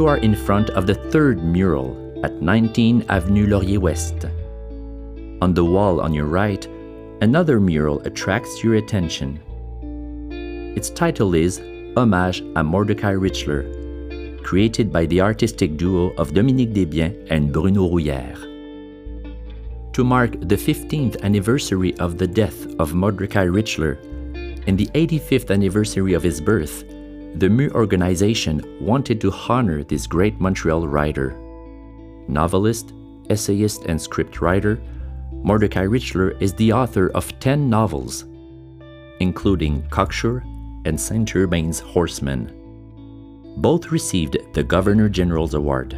you are in front of the third mural at 19 Avenue Laurier West. On the wall on your right, another mural attracts your attention. Its title is Hommage à Mordecai Richler, created by the artistic duo of Dominique Desbiens and Bruno Rouillère. To mark the 15th anniversary of the death of Mordecai Richler and the 85th anniversary of his birth, the MU organization wanted to honor this great Montreal writer. Novelist, essayist, and scriptwriter, Mordecai Richler is the author of 10 novels, including Cocksure and Saint Urbain's Horseman. Both received the Governor General's Award.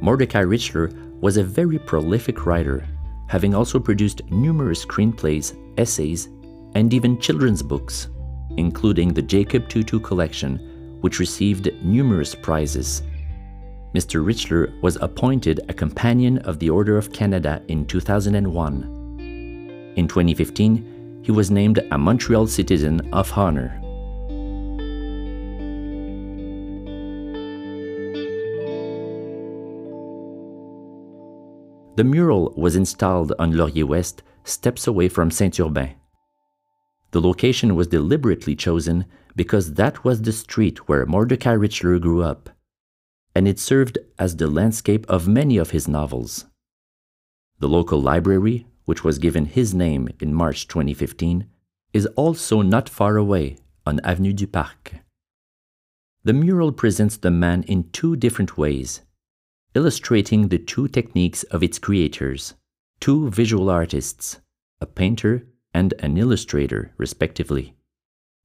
Mordecai Richler was a very prolific writer, having also produced numerous screenplays, essays, and even children's books, including the Jacob Two-Two collection, which received numerous prizes. Mr. Richler was appointed a Companion of the Order of Canada in 2001. In 2015, he was named a Montreal Citizen of Honor. The mural was installed on Laurier West, steps away from Saint Urbain. The location was deliberately chosen because that was the street where Mordecai Richler grew up, and it served as the landscape of many of his novels. The local library, which was given his name in March 2015, is also not far away on Avenue du Parc. The mural presents the man in two different ways illustrating the two techniques of its creators, two visual artists, a painter and an illustrator, respectively.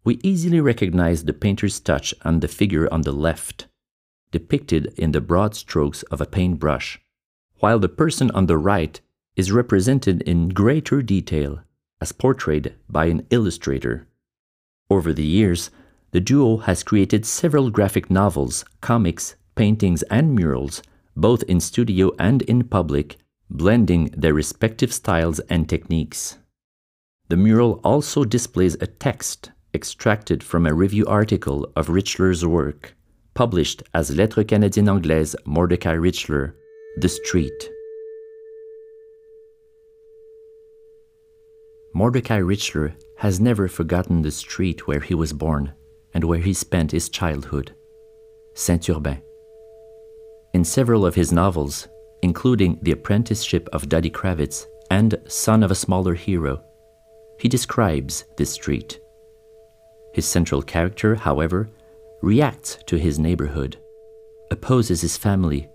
We easily recognize the painter's touch on the figure on the left, depicted in the broad strokes of a paintbrush, while the person on the right is represented in greater detail as portrayed by an illustrator. Over the years, the duo has created several graphic novels, comics, paintings, and murals both in studio and in public, blending their respective styles and techniques. The mural also displays a text extracted from a review article of Richler's work, published as Lettres Canadiennes Anglaises Mordecai Richler, The Street. Mordecai Richler has never forgotten the street where he was born and where he spent his childhood, Saint Urbain. In several of his novels, including The Apprenticeship of Duddy Kravitz and Son of a Smaller Hero, he describes this street. His central character, however, reacts to his neighborhood, opposes his family,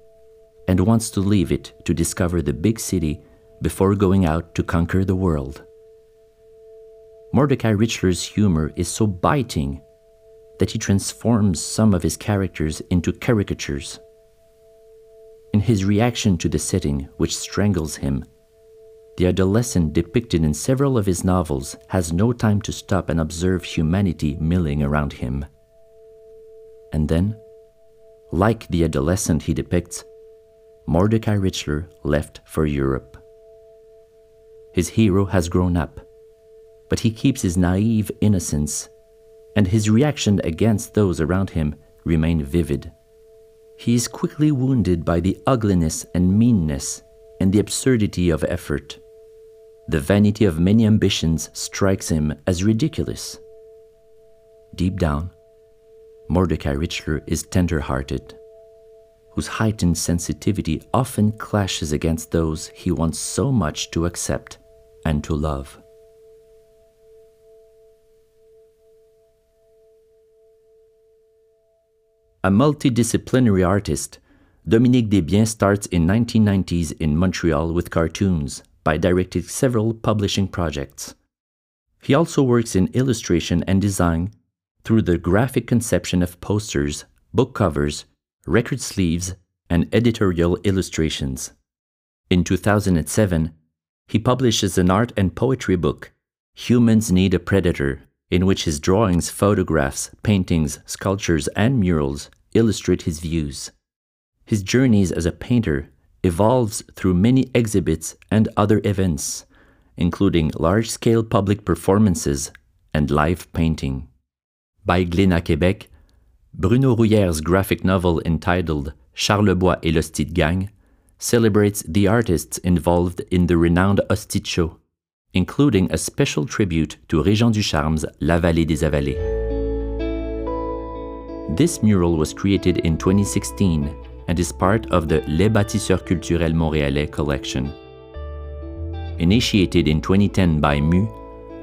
and wants to leave it to discover the big city before going out to conquer the world. Mordecai Richler's humor is so biting that he transforms some of his characters into caricatures in his reaction to the setting which strangles him. The adolescent depicted in several of his novels has no time to stop and observe humanity milling around him. And then, like the adolescent he depicts, Mordecai Richler left for Europe. His hero has grown up, but he keeps his naive innocence, and his reaction against those around him remain vivid he is quickly wounded by the ugliness and meanness and the absurdity of effort. The vanity of many ambitions strikes him as ridiculous. Deep down, Mordecai Richler is tender hearted, whose heightened sensitivity often clashes against those he wants so much to accept and to love. A multidisciplinary artist, Dominique Desbiens starts in 1990s in Montreal with cartoons by directing several publishing projects. He also works in illustration and design through the graphic conception of posters, book covers, record sleeves, and editorial illustrations. In 2007, he publishes an art and poetry book, Humans Need a Predator, in which his drawings, photographs, paintings, sculptures, and murals illustrate his views. His journeys as a painter evolves through many exhibits and other events, including large-scale public performances and live painting. By Glénat Québec, Bruno Rouillère's graphic novel entitled Charlebois et l'Hostie de Gang celebrates the artists involved in the renowned Osstidcho, including a special tribute to Réjean Ducharme's L'Avalée des avalés. This mural was created in 2016 and is part of the Les Bâtisseurs Culturels Montréalais collection. Initiated in 2010 by MU,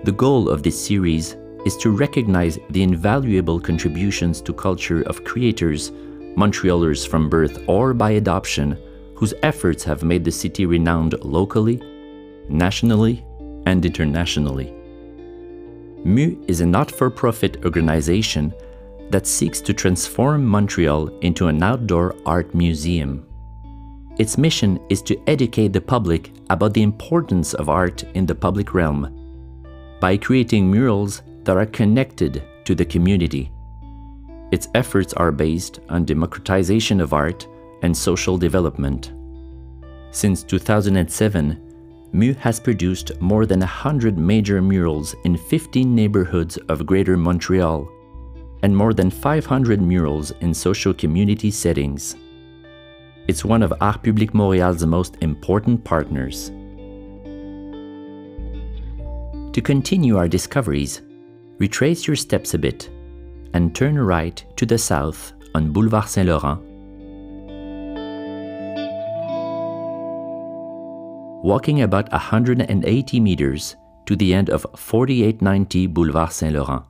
the goal of this series is to recognize the invaluable contributions to culture of creators, Montrealers from birth or by adoption, whose efforts have made the city renowned locally, nationally, and internationally. MU is a not for profit organization that seeks to transform Montreal into an outdoor art museum. Its mission is to educate the public about the importance of art in the public realm by creating murals that are connected to the community. Its efforts are based on democratization of art and social development. Since 2007, MU has produced more than 100 major murals in 15 neighborhoods of Greater Montreal and more than 500 murals in social community settings. It's one of Art Public Montréal's most important partners. To continue our discoveries, retrace your steps a bit and turn right to the south on Boulevard Saint Laurent. Walking about 180 meters to the end of 4890 Boulevard Saint Laurent.